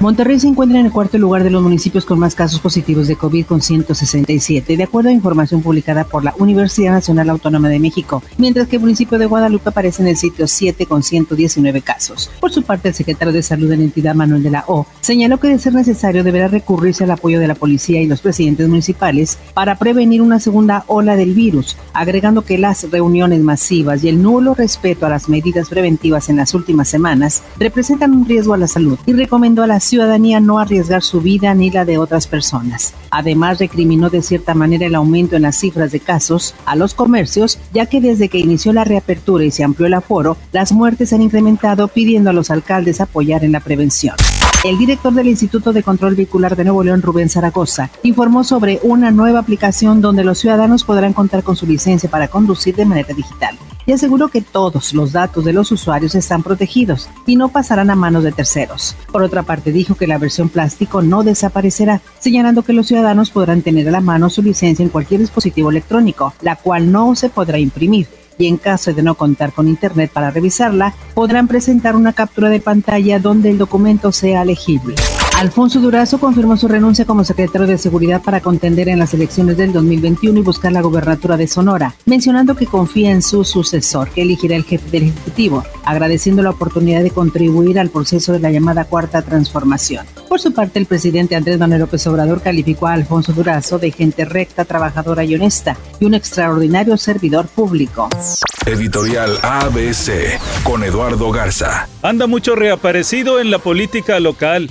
Monterrey se encuentra en el cuarto lugar de los municipios con más casos positivos de COVID con 167, de acuerdo a información publicada por la Universidad Nacional Autónoma de México, mientras que el municipio de Guadalupe aparece en el sitio 7 con 119 casos. Por su parte, el secretario de Salud de la entidad, Manuel de la O, señaló que de ser necesario deberá recurrirse al apoyo de la policía y los presidentes municipales para prevenir una segunda ola del virus, agregando que las reuniones masivas y el nulo respeto a las medidas preventivas en las últimas semanas representan un riesgo a la salud y recomendó a las ciudadanía no arriesgar su vida ni la de otras personas. Además, recriminó de cierta manera el aumento en las cifras de casos a los comercios, ya que desde que inició la reapertura y se amplió el aforo, las muertes han incrementado pidiendo a los alcaldes apoyar en la prevención. El director del Instituto de Control Vehicular de Nuevo León, Rubén Zaragoza, informó sobre una nueva aplicación donde los ciudadanos podrán contar con su licencia para conducir de manera digital y aseguró que todos los datos de los usuarios están protegidos y no pasarán a manos de terceros. Por otra parte, dijo que la versión plástico no desaparecerá, señalando que los ciudadanos podrán tener a la mano su licencia en cualquier dispositivo electrónico, la cual no se podrá imprimir y en caso de no contar con Internet para revisarla, podrán presentar una captura de pantalla donde el documento sea legible. Alfonso Durazo confirmó su renuncia como secretario de Seguridad para contender en las elecciones del 2021 y buscar la gobernatura de Sonora, mencionando que confía en su sucesor, que elegirá el jefe del Ejecutivo, agradeciendo la oportunidad de contribuir al proceso de la llamada Cuarta Transformación. Por su parte, el presidente Andrés Manuel López Obrador calificó a Alfonso Durazo de gente recta, trabajadora y honesta, y un extraordinario servidor público. Editorial ABC con Eduardo Garza. Anda mucho reaparecido en la política local.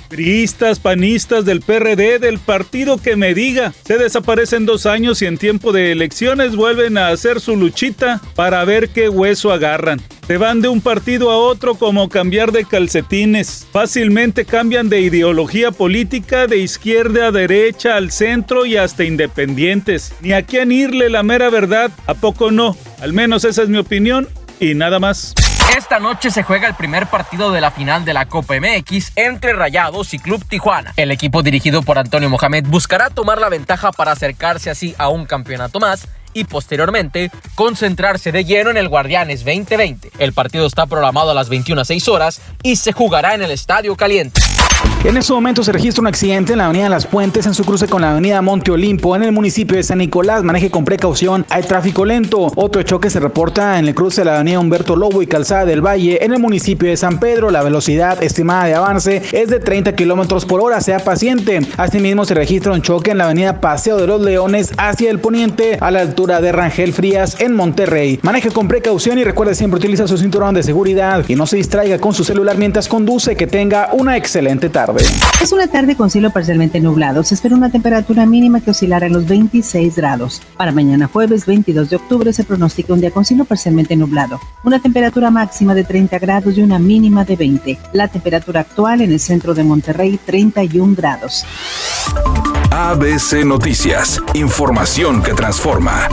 Panistas del PRD, del partido que me diga. Se desaparecen dos años y en tiempo de elecciones vuelven a hacer su luchita para ver qué hueso agarran. Se van de un partido a otro como cambiar de calcetines. Fácilmente cambian de ideología política de izquierda a derecha, al centro y hasta independientes. Ni a quién irle la mera verdad, ¿a poco no? Al menos esa es mi opinión y nada más. Esta noche se juega el primer partido de la final de la Copa MX entre Rayados y Club Tijuana. El equipo dirigido por Antonio Mohamed buscará tomar la ventaja para acercarse así a un campeonato más y posteriormente concentrarse de lleno en el Guardianes 2020. El partido está programado a las 21 a 6 horas y se jugará en el Estadio Caliente. En este momento se registra un accidente en la avenida Las Puentes en su cruce con la avenida Monte Olimpo en el municipio de San Nicolás. Maneje con precaución, hay tráfico lento. Otro choque se reporta en el cruce de la avenida Humberto Lobo y Calzada del Valle en el municipio de San Pedro. La velocidad estimada de avance es de 30 kilómetros por hora, sea paciente. Asimismo se registra un choque en la avenida Paseo de los Leones hacia el poniente a la altura de Rangel Frías en Monterrey. Maneje con precaución y recuerde siempre utilizar su cinturón de seguridad y no se distraiga con su celular mientras conduce. Que tenga una excelente tarde. Es una tarde con cielo parcialmente nublado. Se espera una temperatura mínima que oscilará en los 26 grados. Para mañana jueves 22 de octubre se pronostica un día con cielo parcialmente nublado. Una temperatura máxima de 30 grados y una mínima de 20. La temperatura actual en el centro de Monterrey 31 grados. ABC Noticias. Información que transforma.